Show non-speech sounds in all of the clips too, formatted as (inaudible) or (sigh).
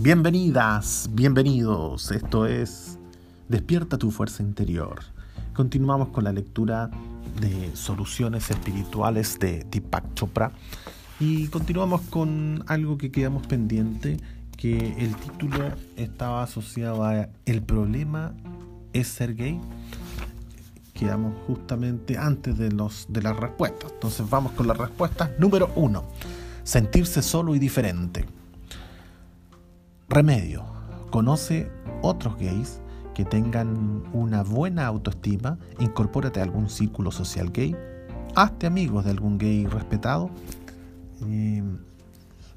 Bienvenidas, bienvenidos. Esto es Despierta tu fuerza interior. Continuamos con la lectura de Soluciones Espirituales de Deepak Chopra y continuamos con algo que quedamos pendiente, que el título estaba asociado a El problema es ser gay. Quedamos justamente antes de, los, de las respuestas. Entonces vamos con las respuestas. Número uno, sentirse solo y diferente. Remedio. Conoce otros gays que tengan una buena autoestima, incorpórate a algún círculo social gay, hazte amigos de algún gay respetado, eh,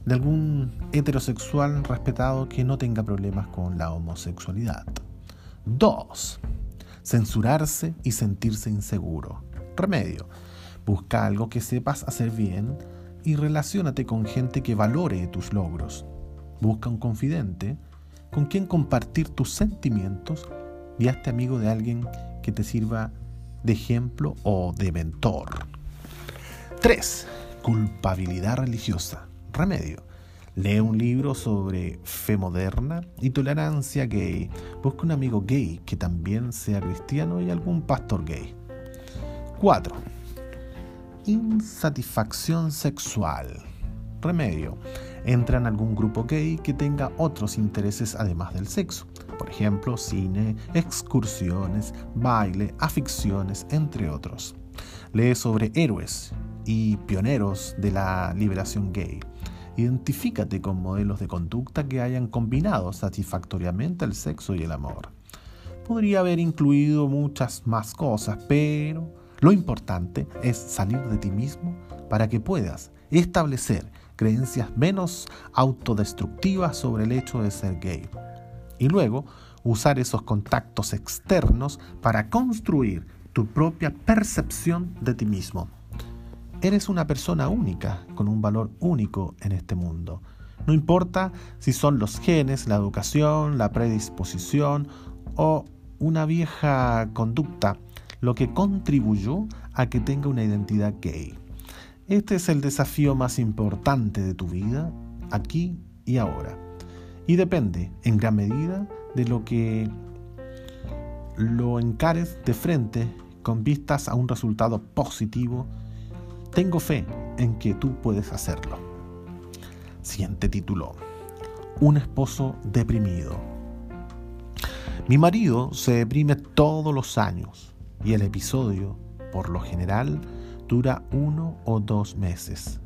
de algún heterosexual respetado que no tenga problemas con la homosexualidad. 2. Censurarse y sentirse inseguro. Remedio. Busca algo que sepas hacer bien y relaciónate con gente que valore tus logros. Busca un confidente con quien compartir tus sentimientos y hazte amigo de alguien que te sirva de ejemplo o de mentor. 3. Culpabilidad religiosa. Remedio. Lee un libro sobre fe moderna y tolerancia gay. Busca un amigo gay que también sea cristiano y algún pastor gay. 4. Insatisfacción sexual. Remedio entra en algún grupo gay que tenga otros intereses además del sexo. Por ejemplo, cine, excursiones, baile, aficiones, entre otros. Lee sobre héroes y pioneros de la liberación gay. Identifícate con modelos de conducta que hayan combinado satisfactoriamente el sexo y el amor. Podría haber incluido muchas más cosas, pero lo importante es salir de ti mismo para que puedas establecer creencias menos autodestructivas sobre el hecho de ser gay. Y luego usar esos contactos externos para construir tu propia percepción de ti mismo. Eres una persona única, con un valor único en este mundo. No importa si son los genes, la educación, la predisposición o una vieja conducta lo que contribuyó a que tenga una identidad gay. Este es el desafío más importante de tu vida, aquí y ahora. Y depende, en gran medida, de lo que lo encares de frente con vistas a un resultado positivo. Tengo fe en que tú puedes hacerlo. Siguiente título. Un esposo deprimido. Mi marido se deprime todos los años y el episodio, por lo general, dura uno o dos meses.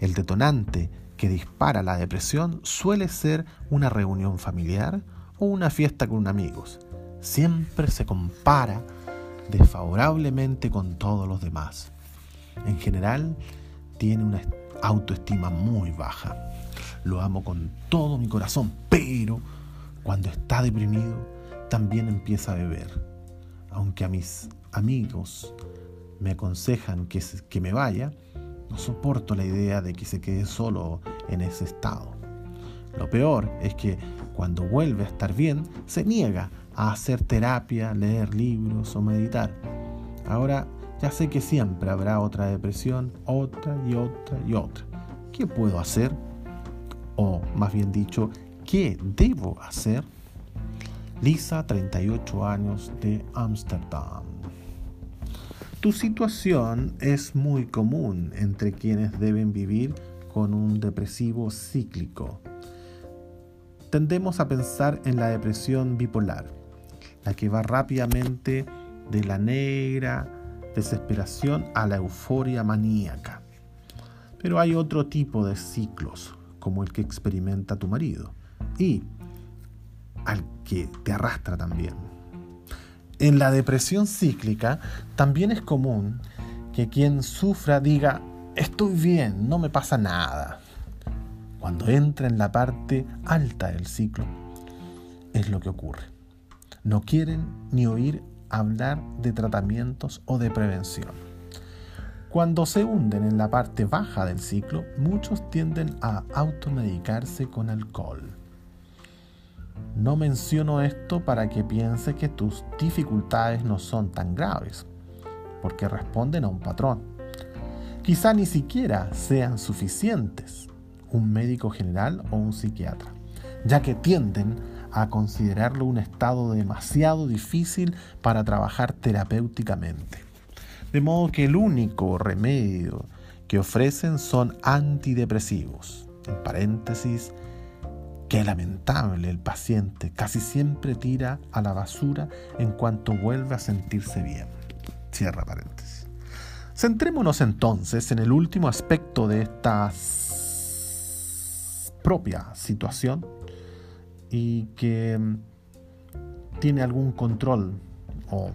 El detonante que dispara la depresión suele ser una reunión familiar o una fiesta con amigos. Siempre se compara desfavorablemente con todos los demás. En general, tiene una autoestima muy baja. Lo amo con todo mi corazón, pero cuando está deprimido, también empieza a beber. Aunque a mis amigos me aconsejan que, que me vaya, no soporto la idea de que se quede solo en ese estado. Lo peor es que cuando vuelve a estar bien, se niega a hacer terapia, leer libros o meditar. Ahora ya sé que siempre habrá otra depresión, otra y otra y otra. ¿Qué puedo hacer? O más bien dicho, ¿qué debo hacer? Lisa, 38 años de Ámsterdam. Tu situación es muy común entre quienes deben vivir con un depresivo cíclico. Tendemos a pensar en la depresión bipolar, la que va rápidamente de la negra desesperación a la euforia maníaca. Pero hay otro tipo de ciclos, como el que experimenta tu marido, y al que te arrastra también. En la depresión cíclica también es común que quien sufra diga, estoy bien, no me pasa nada. Cuando entra en la parte alta del ciclo, es lo que ocurre. No quieren ni oír hablar de tratamientos o de prevención. Cuando se hunden en la parte baja del ciclo, muchos tienden a automedicarse con alcohol no menciono esto para que piense que tus dificultades no son tan graves, porque responden a un patrón. Quizá ni siquiera sean suficientes un médico general o un psiquiatra. ya que tienden a considerarlo un estado demasiado difícil para trabajar terapéuticamente. De modo que el único remedio que ofrecen son antidepresivos. En paréntesis, Qué lamentable el paciente casi siempre tira a la basura en cuanto vuelve a sentirse bien. Cierra paréntesis. Centrémonos entonces en el último aspecto de esta propia situación y que mm, tiene algún control o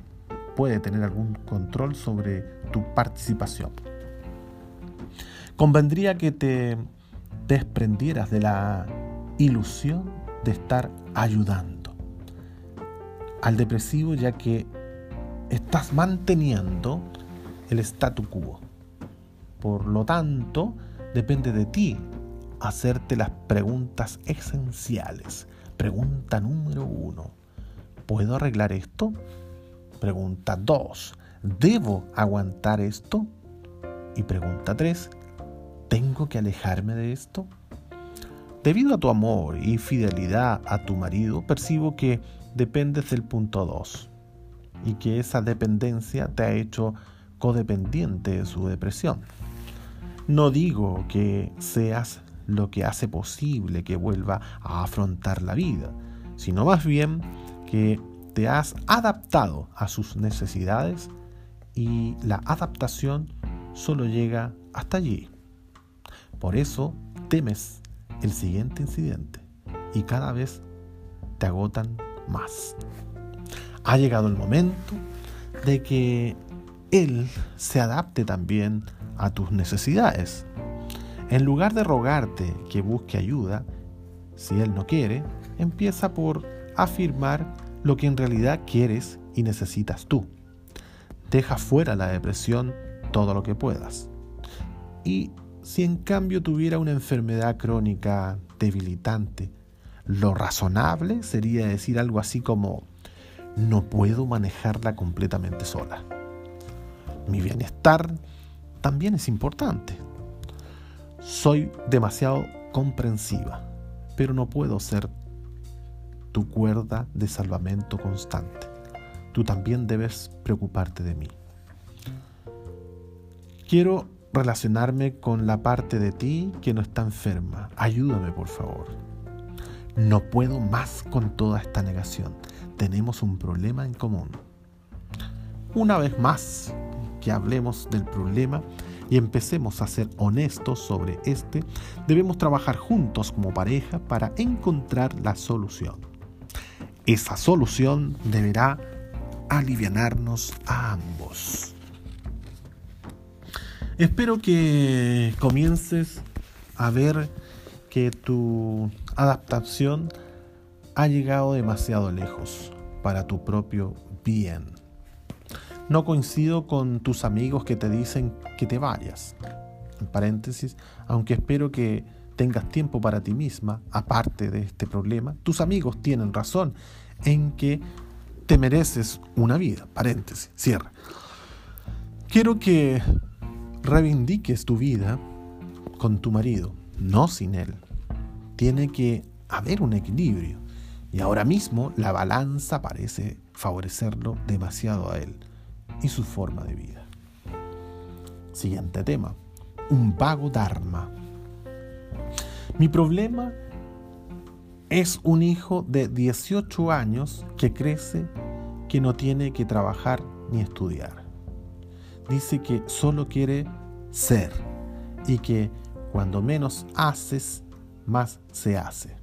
puede tener algún control sobre tu participación. Convendría que te desprendieras de la ilusión de estar ayudando al depresivo ya que estás manteniendo el statu quo. Por lo tanto, depende de ti hacerte las preguntas esenciales. Pregunta número uno, ¿puedo arreglar esto? Pregunta dos, ¿debo aguantar esto? Y pregunta tres, ¿tengo que alejarme de esto? Debido a tu amor y fidelidad a tu marido, percibo que dependes del punto 2 y que esa dependencia te ha hecho codependiente de su depresión. No digo que seas lo que hace posible que vuelva a afrontar la vida, sino más bien que te has adaptado a sus necesidades y la adaptación solo llega hasta allí. Por eso temes el siguiente incidente y cada vez te agotan más. Ha llegado el momento de que Él se adapte también a tus necesidades. En lugar de rogarte que busque ayuda, si Él no quiere, empieza por afirmar lo que en realidad quieres y necesitas tú. Deja fuera la depresión todo lo que puedas. Y si en cambio tuviera una enfermedad crónica debilitante, lo razonable sería decir algo así como, no puedo manejarla completamente sola. Mi bienestar también es importante. Soy demasiado comprensiva, pero no puedo ser tu cuerda de salvamento constante. Tú también debes preocuparte de mí. Quiero relacionarme con la parte de ti que no está enferma. Ayúdame, por favor. No puedo más con toda esta negación. Tenemos un problema en común. Una vez más que hablemos del problema y empecemos a ser honestos sobre este, debemos trabajar juntos como pareja para encontrar la solución. Esa solución deberá alivianarnos a ambos. Espero que comiences a ver que tu adaptación ha llegado demasiado lejos para tu propio bien. No coincido con tus amigos que te dicen que te vayas. En paréntesis, aunque espero que tengas tiempo para ti misma, aparte de este problema, tus amigos tienen razón en que te mereces una vida. Paréntesis, cierra. Quiero que reivindiques tu vida con tu marido, no sin él. Tiene que haber un equilibrio. Y ahora mismo la balanza parece favorecerlo demasiado a él y su forma de vida. Siguiente tema. Un vago Dharma. Mi problema es un hijo de 18 años que crece que no tiene que trabajar ni estudiar dice que solo quiere ser y que cuando menos haces, más se hace.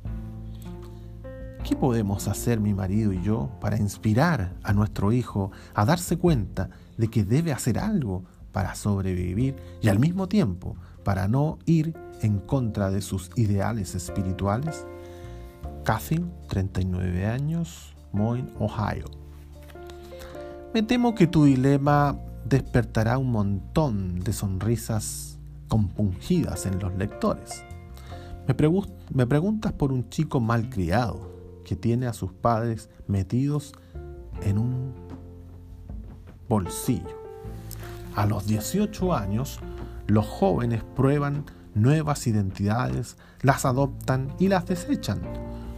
¿Qué podemos hacer mi marido y yo para inspirar a nuestro hijo a darse cuenta de que debe hacer algo para sobrevivir y al mismo tiempo para no ir en contra de sus ideales espirituales? Kathy, 39 años, Moines, Ohio. Me temo que tu dilema despertará un montón de sonrisas compungidas en los lectores. Me, preguntas por un chico mal criado que tiene a sus padres metidos en un bolsillo. A los 18 años, los jóvenes prueban nuevas identidades, las adoptan y las desechan.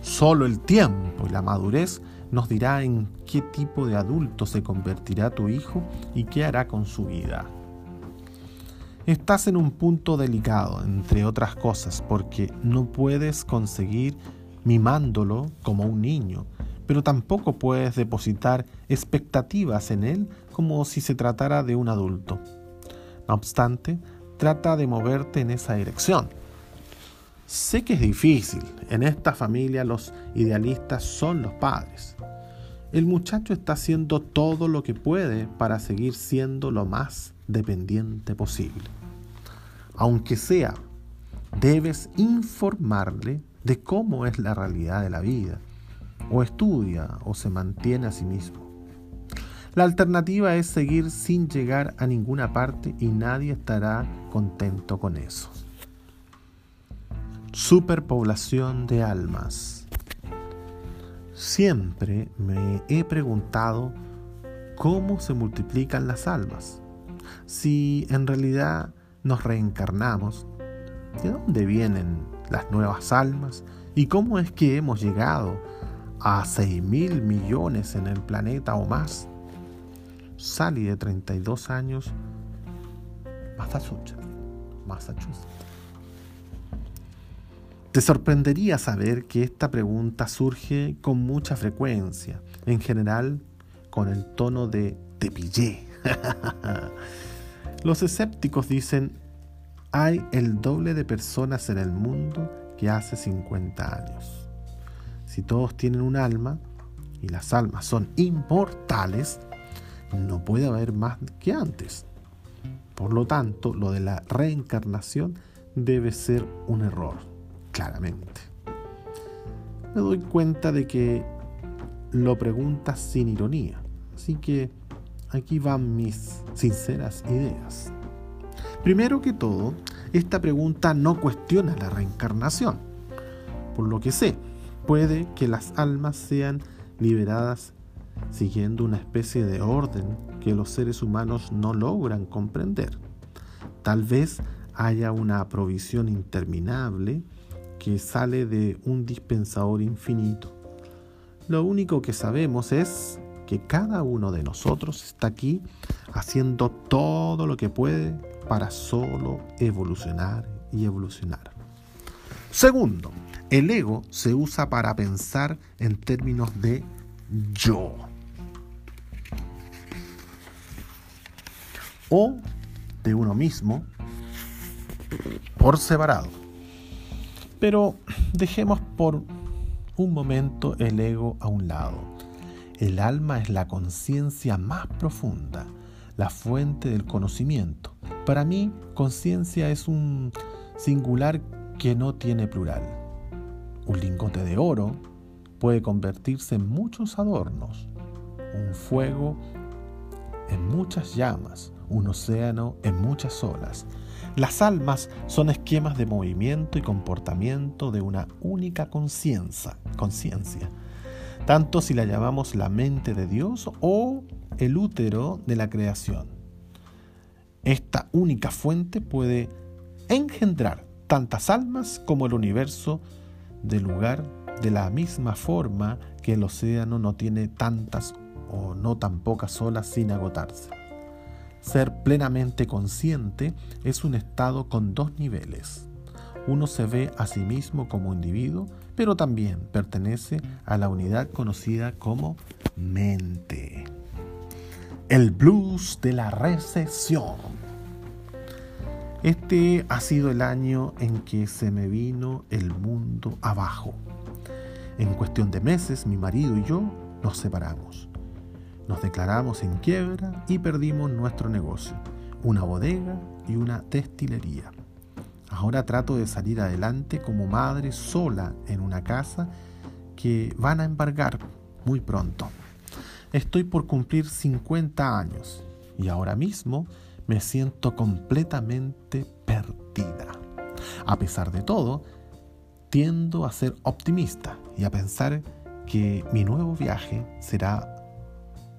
Solo el tiempo y la madurez nos dirá en qué tipo de adulto se convertirá tu hijo y qué hará con su vida. Estás en un punto delicado, entre otras cosas, porque no puedes conseguir mimándolo como un niño, pero tampoco puedes depositar expectativas en él como si se tratara de un adulto. No obstante, trata de moverte en esa dirección. Sé que es difícil, en esta familia los idealistas son los padres. El muchacho está haciendo todo lo que puede para seguir siendo lo más dependiente posible. Aunque sea, debes informarle de cómo es la realidad de la vida, o estudia o se mantiene a sí mismo. La alternativa es seguir sin llegar a ninguna parte y nadie estará contento con eso. Superpoblación de almas. Siempre me he preguntado cómo se multiplican las almas. Si en realidad nos reencarnamos, ¿de dónde vienen las nuevas almas? ¿Y cómo es que hemos llegado a 6 mil millones en el planeta o más? Sally, de 32 años, Massachusetts. Massachusetts. Te sorprendería saber que esta pregunta surge con mucha frecuencia, en general con el tono de te pillé. (laughs) Los escépticos dicen, hay el doble de personas en el mundo que hace 50 años. Si todos tienen un alma, y las almas son inmortales, no puede haber más que antes. Por lo tanto, lo de la reencarnación debe ser un error claramente. Me doy cuenta de que lo preguntas sin ironía, así que aquí van mis sinceras ideas. Primero que todo, esta pregunta no cuestiona la reencarnación. Por lo que sé, puede que las almas sean liberadas siguiendo una especie de orden que los seres humanos no logran comprender. Tal vez haya una provisión interminable que sale de un dispensador infinito. Lo único que sabemos es que cada uno de nosotros está aquí haciendo todo lo que puede para solo evolucionar y evolucionar. Segundo, el ego se usa para pensar en términos de yo. O de uno mismo por separado. Pero dejemos por un momento el ego a un lado. El alma es la conciencia más profunda, la fuente del conocimiento. Para mí, conciencia es un singular que no tiene plural. Un lingote de oro puede convertirse en muchos adornos, un fuego en muchas llamas, un océano en muchas olas. Las almas son esquemas de movimiento y comportamiento de una única conciencia, conciencia, tanto si la llamamos la mente de Dios o el útero de la creación. Esta única fuente puede engendrar tantas almas como el universo de lugar de la misma forma que el océano no tiene tantas o no tan pocas olas sin agotarse. Ser plenamente consciente es un estado con dos niveles. Uno se ve a sí mismo como individuo, pero también pertenece a la unidad conocida como mente. El blues de la recesión. Este ha sido el año en que se me vino el mundo abajo. En cuestión de meses, mi marido y yo nos separamos. Nos declaramos en quiebra y perdimos nuestro negocio, una bodega y una destilería. Ahora trato de salir adelante como madre sola en una casa que van a embargar muy pronto. Estoy por cumplir 50 años y ahora mismo me siento completamente perdida. A pesar de todo, tiendo a ser optimista y a pensar que mi nuevo viaje será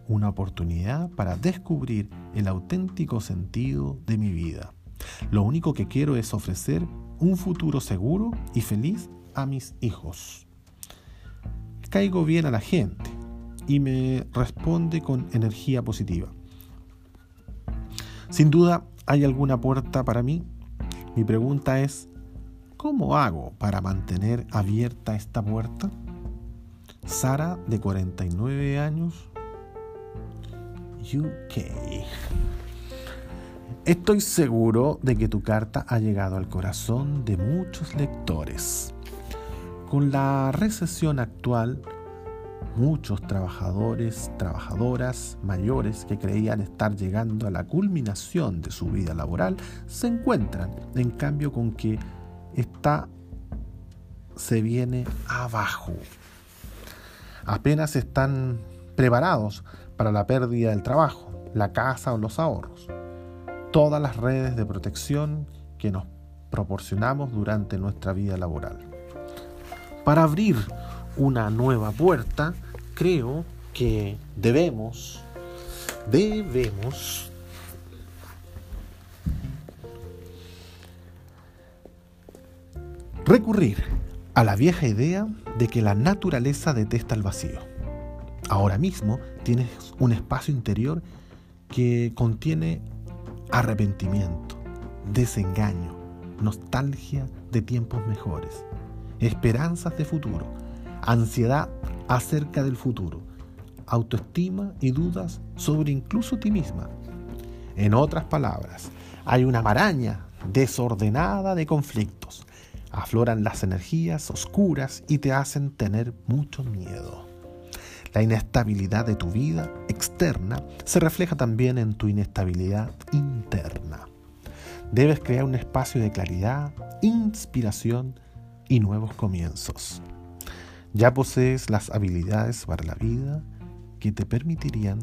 una oportunidad para descubrir el auténtico sentido de mi vida. Lo único que quiero es ofrecer un futuro seguro y feliz a mis hijos. caigo bien a la gente y me responde con energía positiva. Sin duda, ¿hay alguna puerta para mí? Mi pregunta es, ¿cómo hago para mantener abierta esta puerta? Sara, de 49 años, UK. Estoy seguro de que tu carta ha llegado al corazón de muchos lectores. Con la recesión actual, muchos trabajadores, trabajadoras mayores que creían estar llegando a la culminación de su vida laboral se encuentran, en cambio, con que está se viene abajo. Apenas están preparados para la pérdida del trabajo, la casa o los ahorros. Todas las redes de protección que nos proporcionamos durante nuestra vida laboral. Para abrir una nueva puerta, creo que debemos, debemos recurrir a la vieja idea de que la naturaleza detesta el vacío. Ahora mismo tienes un espacio interior que contiene arrepentimiento, desengaño, nostalgia de tiempos mejores, esperanzas de futuro, ansiedad acerca del futuro, autoestima y dudas sobre incluso ti misma. En otras palabras, hay una maraña desordenada de conflictos. Afloran las energías oscuras y te hacen tener mucho miedo. La inestabilidad de tu vida externa se refleja también en tu inestabilidad interna. Debes crear un espacio de claridad, inspiración y nuevos comienzos. Ya posees las habilidades para la vida que te permitirían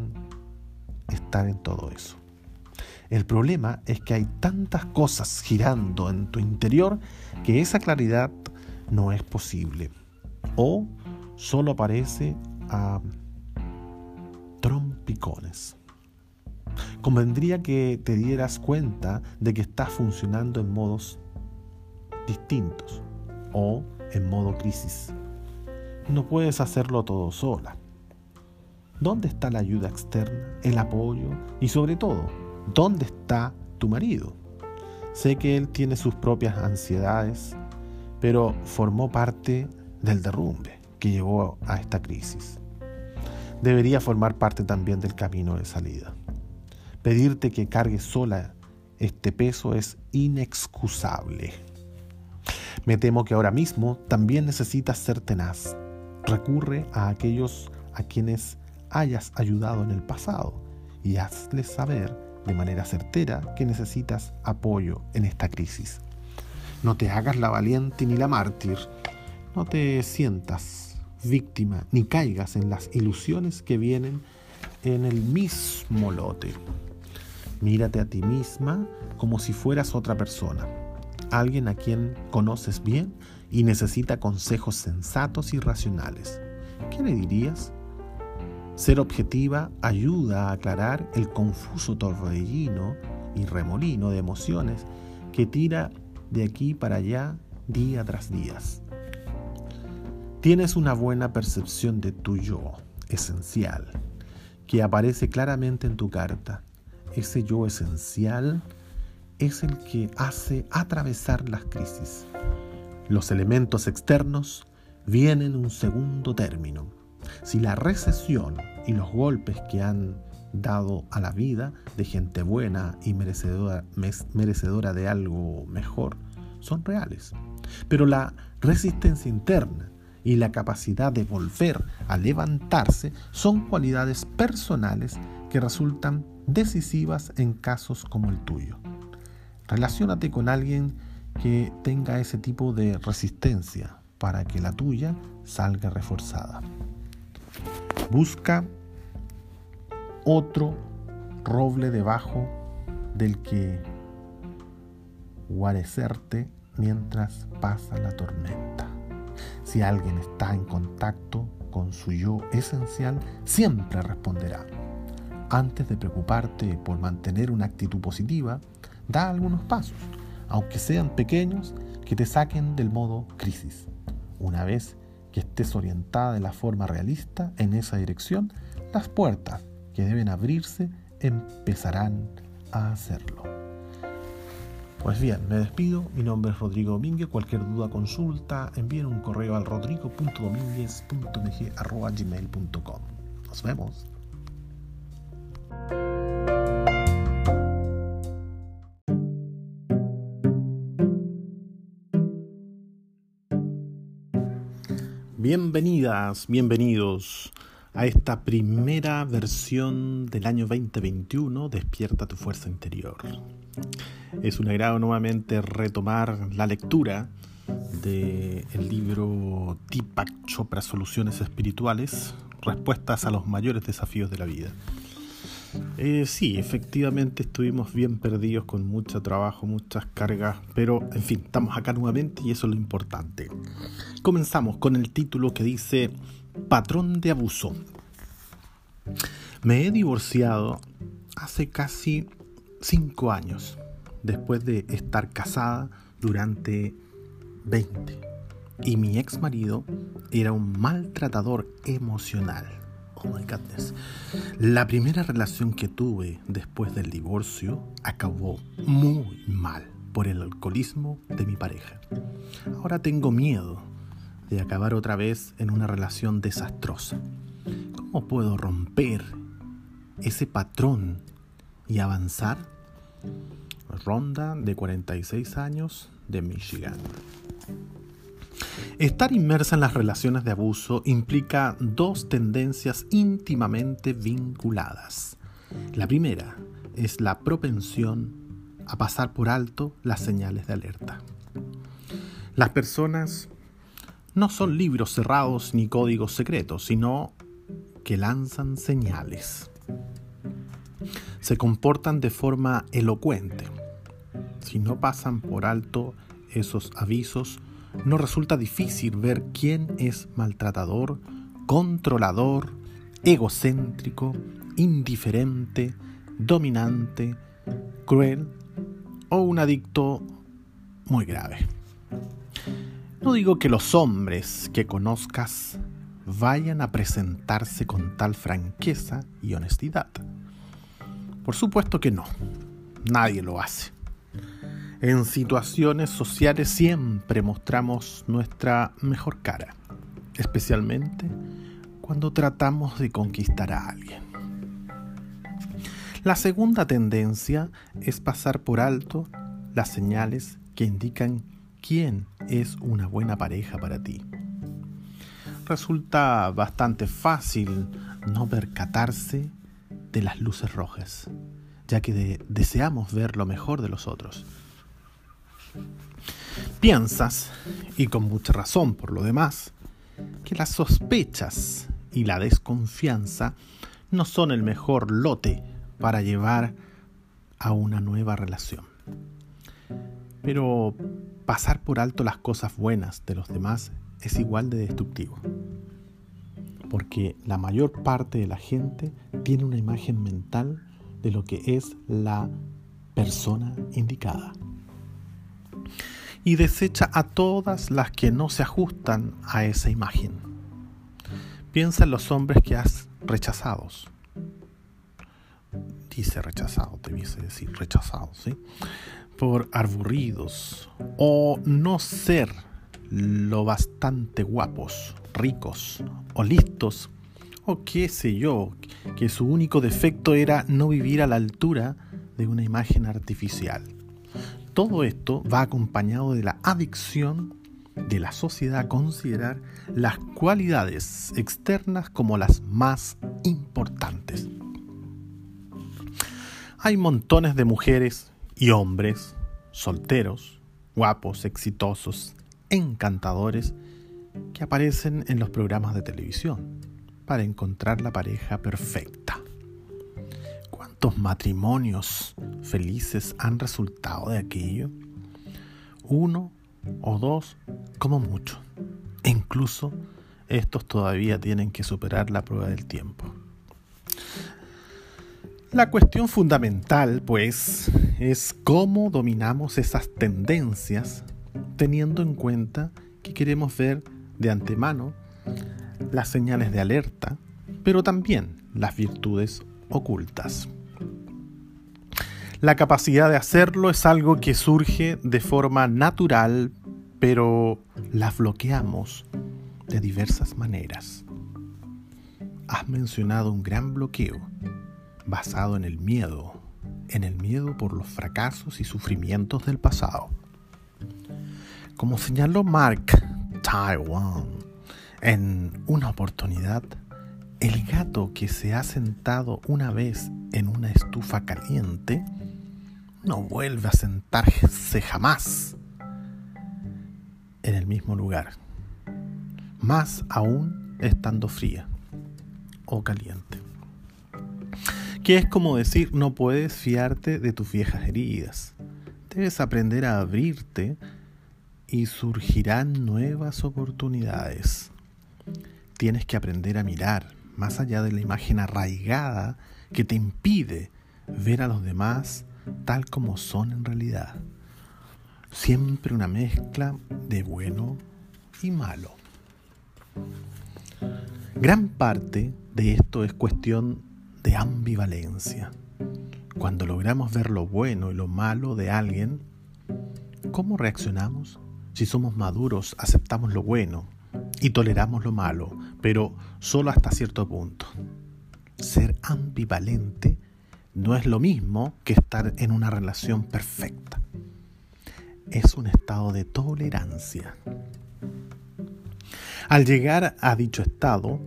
estar en todo eso. El problema es que hay tantas cosas girando en tu interior que esa claridad no es posible o solo aparece a trompicones. Convendría que te dieras cuenta de que estás funcionando en modos distintos o en modo crisis. No puedes hacerlo todo sola. ¿Dónde está la ayuda externa, el apoyo y sobre todo, dónde está tu marido? Sé que él tiene sus propias ansiedades, pero formó parte del derrumbe que llevó a esta crisis. Debería formar parte también del camino de salida. Pedirte que cargues sola este peso es inexcusable. Me temo que ahora mismo también necesitas ser tenaz, recurre a aquellos a quienes hayas ayudado en el pasado y hazles saber de manera certera que necesitas apoyo en esta crisis. No te hagas la valiente ni la mártir, no te sientas víctima ni caigas en las ilusiones que vienen en el mismo lote. Mírate a ti misma como si fueras otra persona, alguien a quien conoces bien y necesita consejos sensatos y racionales. ¿Qué le dirías? Ser objetiva ayuda a aclarar el confuso torbellino y remolino de emociones que tira de aquí para allá día tras día. Tienes una buena percepción de tu yo esencial, que aparece claramente en tu carta. Ese yo esencial es el que hace atravesar las crisis. Los elementos externos vienen en un segundo término. Si la recesión y los golpes que han dado a la vida de gente buena y merecedora, merecedora de algo mejor son reales. Pero la resistencia interna y la capacidad de volver a levantarse son cualidades personales que resultan decisivas en casos como el tuyo. Relaciónate con alguien que tenga ese tipo de resistencia para que la tuya salga reforzada. Busca otro roble debajo del que guarecerte mientras pasa la tormenta. Si alguien está en contacto con su yo esencial, siempre responderá. Antes de preocuparte por mantener una actitud positiva, da algunos pasos aunque sean pequeños, que te saquen del modo crisis. Una vez que estés orientada de la forma realista en esa dirección, las puertas que deben abrirse empezarán a hacerlo. Pues bien, me despido. Mi nombre es Rodrigo Domínguez. Cualquier duda, consulta, envíen un correo al rodrigo.domínguez.mg.gmail.com. Nos vemos. Bienvenidas, bienvenidos a esta primera versión del año 2021, Despierta tu fuerza interior. Es un agrado nuevamente retomar la lectura del libro Deepak Chopra Soluciones Espirituales, Respuestas a los mayores desafíos de la vida. Eh, sí, efectivamente estuvimos bien perdidos con mucho trabajo, muchas cargas, pero en fin, estamos acá nuevamente y eso es lo importante. Comenzamos con el título que dice Patrón de abuso. Me he divorciado hace casi cinco años, después de estar casada durante 20. Y mi ex marido era un maltratador emocional. Oh my goodness. La primera relación que tuve después del divorcio acabó muy mal por el alcoholismo de mi pareja. Ahora tengo miedo de acabar otra vez en una relación desastrosa. ¿Cómo puedo romper ese patrón y avanzar? Ronda de 46 años de Michigan. Estar inmersa en las relaciones de abuso implica dos tendencias íntimamente vinculadas. La primera es la propensión a pasar por alto las señales de alerta. Las personas no son libros cerrados ni códigos secretos, sino que lanzan señales. Se comportan de forma elocuente. Si no pasan por alto esos avisos, no resulta difícil ver quién es maltratador, controlador, egocéntrico, indiferente, dominante, cruel o un adicto muy grave. No digo que los hombres que conozcas vayan a presentarse con tal franqueza y honestidad. Por supuesto que no, nadie lo hace. En situaciones sociales siempre mostramos nuestra mejor cara, especialmente cuando tratamos de conquistar a alguien. La segunda tendencia es pasar por alto las señales que indican quién es una buena pareja para ti. Resulta bastante fácil no percatarse de las luces rojas, ya que deseamos ver lo mejor de los otros Piensas, y con mucha razón por lo demás, que las sospechas y la desconfianza no son el mejor lote para llevar a una nueva relación. Pero pasar por alto las cosas buenas de los demás es igual de destructivo. Porque la mayor parte de la gente tiene una imagen mental de lo que es la persona indicada y desecha a todas las que no se ajustan a esa imagen. Piensa en los hombres que has rechazado. Dice rechazado, debiese decir rechazado, ¿sí? Por aburridos o no ser lo bastante guapos, ricos o listos o qué sé yo, que su único defecto era no vivir a la altura de una imagen artificial todo esto va acompañado de la adicción de la sociedad a considerar las cualidades externas como las más importantes. Hay montones de mujeres y hombres solteros, guapos, exitosos, encantadores, que aparecen en los programas de televisión para encontrar la pareja perfecta. ¿Cuántos matrimonios felices han resultado de aquello? Uno o dos, como mucho. E incluso estos todavía tienen que superar la prueba del tiempo. La cuestión fundamental, pues, es cómo dominamos esas tendencias teniendo en cuenta que queremos ver de antemano las señales de alerta, pero también las virtudes ocultas. La capacidad de hacerlo es algo que surge de forma natural, pero la bloqueamos de diversas maneras. Has mencionado un gran bloqueo basado en el miedo, en el miedo por los fracasos y sufrimientos del pasado. Como señaló Mark Taiwan en una oportunidad, el gato que se ha sentado una vez en una estufa caliente no vuelve a sentarse jamás en el mismo lugar, más aún estando fría o caliente. Que es como decir, no puedes fiarte de tus viejas heridas. Debes aprender a abrirte y surgirán nuevas oportunidades. Tienes que aprender a mirar más allá de la imagen arraigada que te impide ver a los demás tal como son en realidad. Siempre una mezcla de bueno y malo. Gran parte de esto es cuestión de ambivalencia. Cuando logramos ver lo bueno y lo malo de alguien, ¿cómo reaccionamos? Si somos maduros, aceptamos lo bueno y toleramos lo malo, pero solo hasta cierto punto. Ser ambivalente no es lo mismo que estar en una relación perfecta. Es un estado de tolerancia. Al llegar a dicho estado,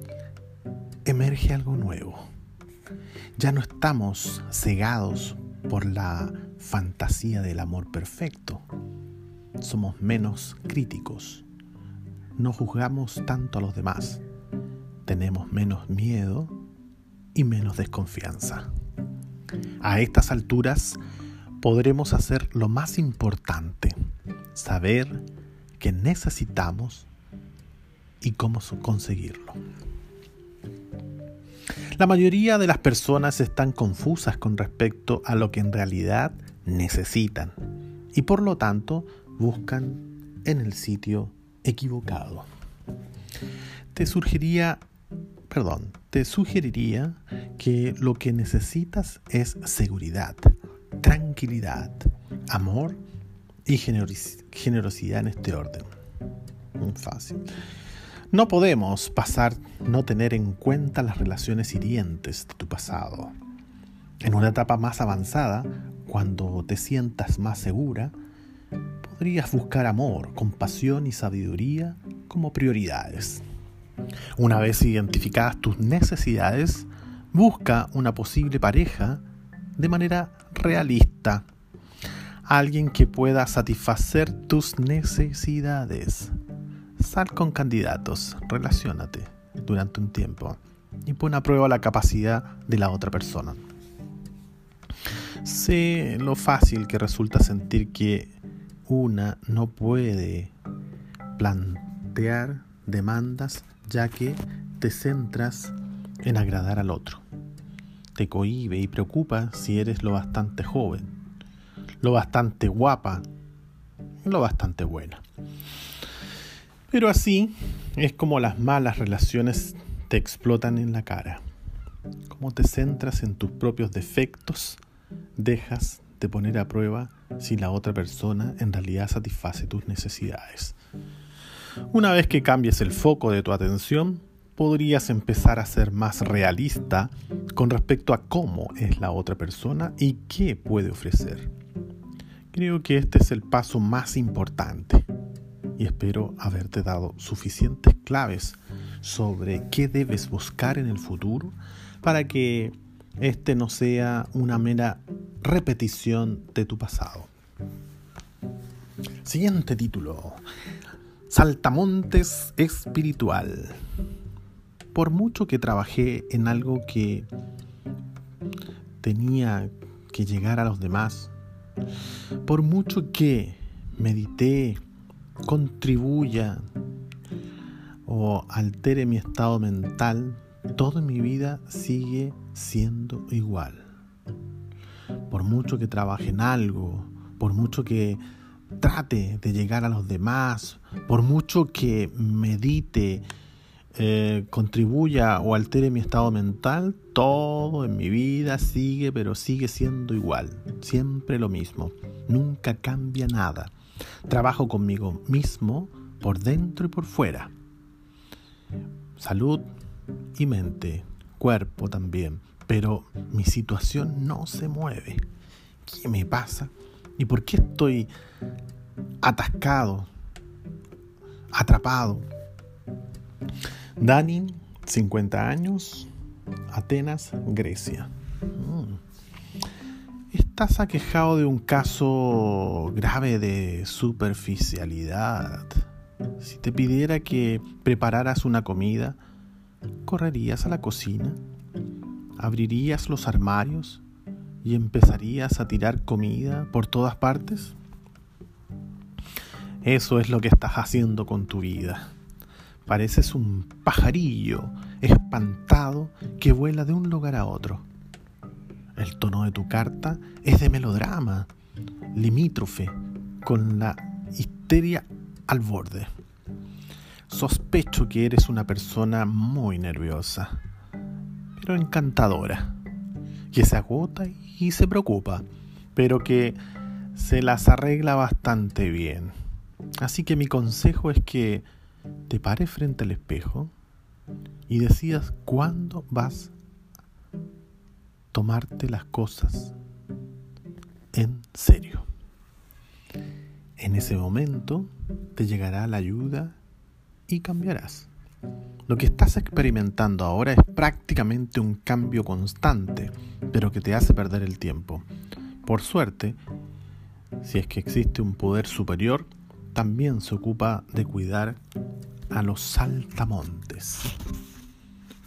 emerge algo nuevo. Ya no estamos cegados por la fantasía del amor perfecto. Somos menos críticos no juzgamos tanto a los demás, tenemos menos miedo y menos desconfianza. A estas alturas podremos hacer lo más importante, saber qué necesitamos y cómo conseguirlo. La mayoría de las personas están confusas con respecto a lo que en realidad necesitan y por lo tanto buscan en el sitio equivocado. Te sugeriría, perdón, te sugeriría que lo que necesitas es seguridad, tranquilidad, amor y generosidad en este orden. Muy fácil. No podemos pasar no tener en cuenta las relaciones hirientes de tu pasado. En una etapa más avanzada, cuando te sientas más segura, podrías buscar amor, compasión y sabiduría como prioridades. Una vez identificadas tus necesidades, busca una posible pareja de manera realista. Alguien que pueda satisfacer tus necesidades. Sal con candidatos, relacionate durante un tiempo y pon a prueba la capacidad de la otra persona. Sé lo fácil que resulta sentir que una no puede plantear demandas ya que te centras en agradar al otro. Te cohíbe y preocupa si eres lo bastante joven, lo bastante guapa, lo bastante buena. Pero así es como las malas relaciones te explotan en la cara. Como te centras en tus propios defectos, dejas de poner a prueba si la otra persona en realidad satisface tus necesidades. Una vez que cambies el foco de tu atención, podrías empezar a ser más realista con respecto a cómo es la otra persona y qué puede ofrecer. Creo que este es el paso más importante y espero haberte dado suficientes claves sobre qué debes buscar en el futuro para que este no sea una mera repetición de tu pasado. Siguiente título. Saltamontes espiritual. Por mucho que trabajé en algo que tenía que llegar a los demás, por mucho que medité, contribuya o altere mi estado mental, toda mi vida sigue siendo igual. Por mucho que trabaje en algo, por mucho que trate de llegar a los demás, por mucho que medite, eh, contribuya o altere mi estado mental, todo en mi vida sigue, pero sigue siendo igual, siempre lo mismo, nunca cambia nada. Trabajo conmigo mismo por dentro y por fuera. Salud y mente, cuerpo también, pero mi situación no se mueve. ¿Qué me pasa? ¿Y por qué estoy atascado, atrapado? Dani, 50 años, Atenas, Grecia. Mm. Estás aquejado de un caso grave de superficialidad. Si te pidiera que prepararas una comida, ¿correrías a la cocina? ¿Abrirías los armarios y empezarías a tirar comida por todas partes? Eso es lo que estás haciendo con tu vida. Pareces un pajarillo espantado que vuela de un lugar a otro. El tono de tu carta es de melodrama, limítrofe, con la histeria al borde. Sospecho que eres una persona muy nerviosa, pero encantadora, que se agota y se preocupa, pero que se las arregla bastante bien. Así que mi consejo es que te pares frente al espejo y decidas cuándo vas a tomarte las cosas en serio. En ese momento te llegará la ayuda y cambiarás. Lo que estás experimentando ahora es prácticamente un cambio constante, pero que te hace perder el tiempo. Por suerte, si es que existe un poder superior, también se ocupa de cuidar a los saltamontes.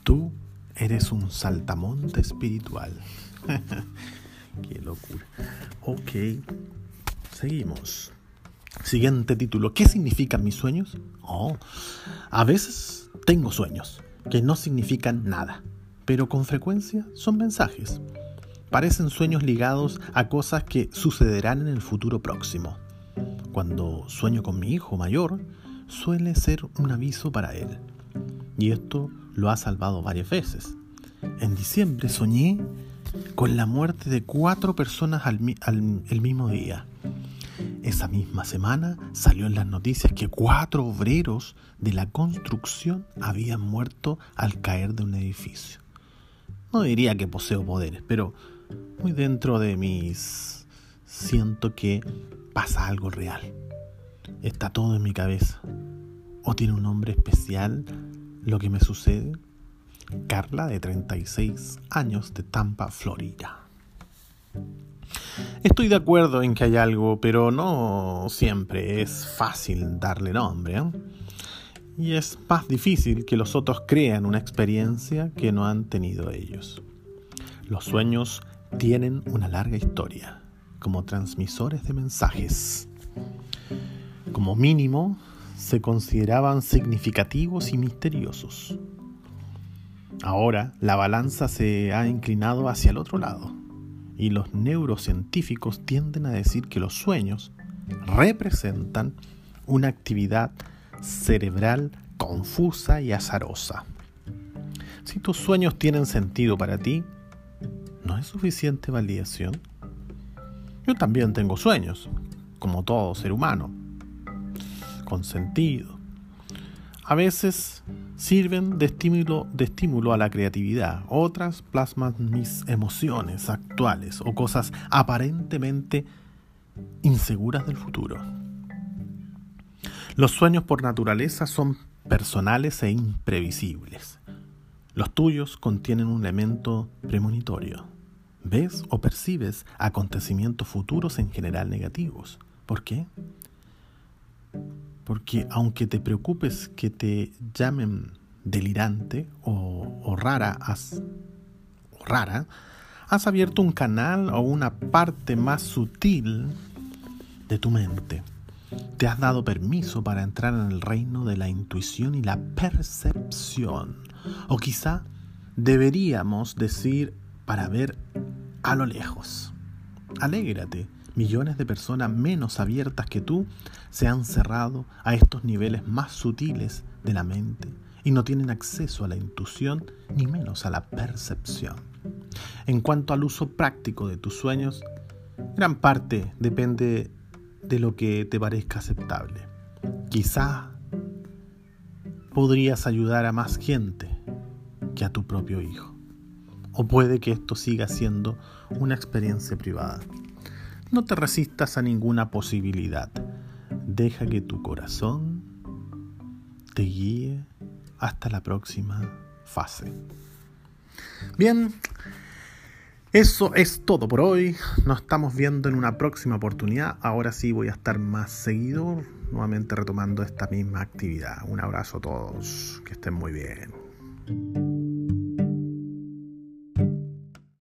Tú eres un saltamonte espiritual. (laughs) Qué locura. Ok, seguimos. Siguiente título. ¿Qué significan mis sueños? Oh, a veces tengo sueños que no significan nada, pero con frecuencia son mensajes. Parecen sueños ligados a cosas que sucederán en el futuro próximo. Cuando sueño con mi hijo mayor, suele ser un aviso para él. Y esto lo ha salvado varias veces. En diciembre soñé con la muerte de cuatro personas al, el mismo día. Esa misma semana salió en las noticias que cuatro obreros de la construcción habían muerto al caer de un edificio. No diría que poseo poderes, pero muy dentro de mis siento que pasa algo real. Está todo en mi cabeza. ¿O tiene un nombre especial lo que me sucede? Carla, de 36 años, de Tampa, Florida. Estoy de acuerdo en que hay algo, pero no siempre es fácil darle nombre. ¿eh? Y es más difícil que los otros crean una experiencia que no han tenido ellos. Los sueños tienen una larga historia, como transmisores de mensajes. Como mínimo, se consideraban significativos y misteriosos. Ahora la balanza se ha inclinado hacia el otro lado y los neurocientíficos tienden a decir que los sueños representan una actividad cerebral confusa y azarosa. Si tus sueños tienen sentido para ti, ¿no es suficiente validación? Yo también tengo sueños, como todo ser humano, con sentido. A veces sirven de estímulo, a la creatividad, otras plasman mis emociones actuales o cosas aparentemente inseguras del futuro. Los sueños por naturaleza son personales e imprevisibles. Los tuyos contienen un elemento premonitorio. Ves o percibes acontecimientos futuros en general negativos. ¿Por qué? Porque aunque te preocupes que te llamen delirante o, rara, has, o rara, has abierto un canal o una parte más sutil de tu mente. Te has dado permiso para entrar en el reino de la intuición y la percepción. O quizá deberíamos decir para ver a lo lejos. Alégrate, Millones de personas menos abiertas que tú se han cerrado a estos niveles más sutiles de la mente y no tienen acceso a la intuición ni menos a la percepción. En cuanto al uso práctico de tus sueños, gran parte depende de lo que te parezca aceptable. Quizá podrías ayudar a más gente que a tu propio hijo. O puede que esto siga siendo una experiencia privada. No te resistas a ninguna posibilidad. Deja que tu corazón te guíe hasta la próxima fase. Bien, eso es todo por hoy. Nos estamos viendo en una próxima oportunidad. Ahora sí voy a estar más seguido, nuevamente retomando esta misma actividad. Un abrazo a todos. Que estén muy bien.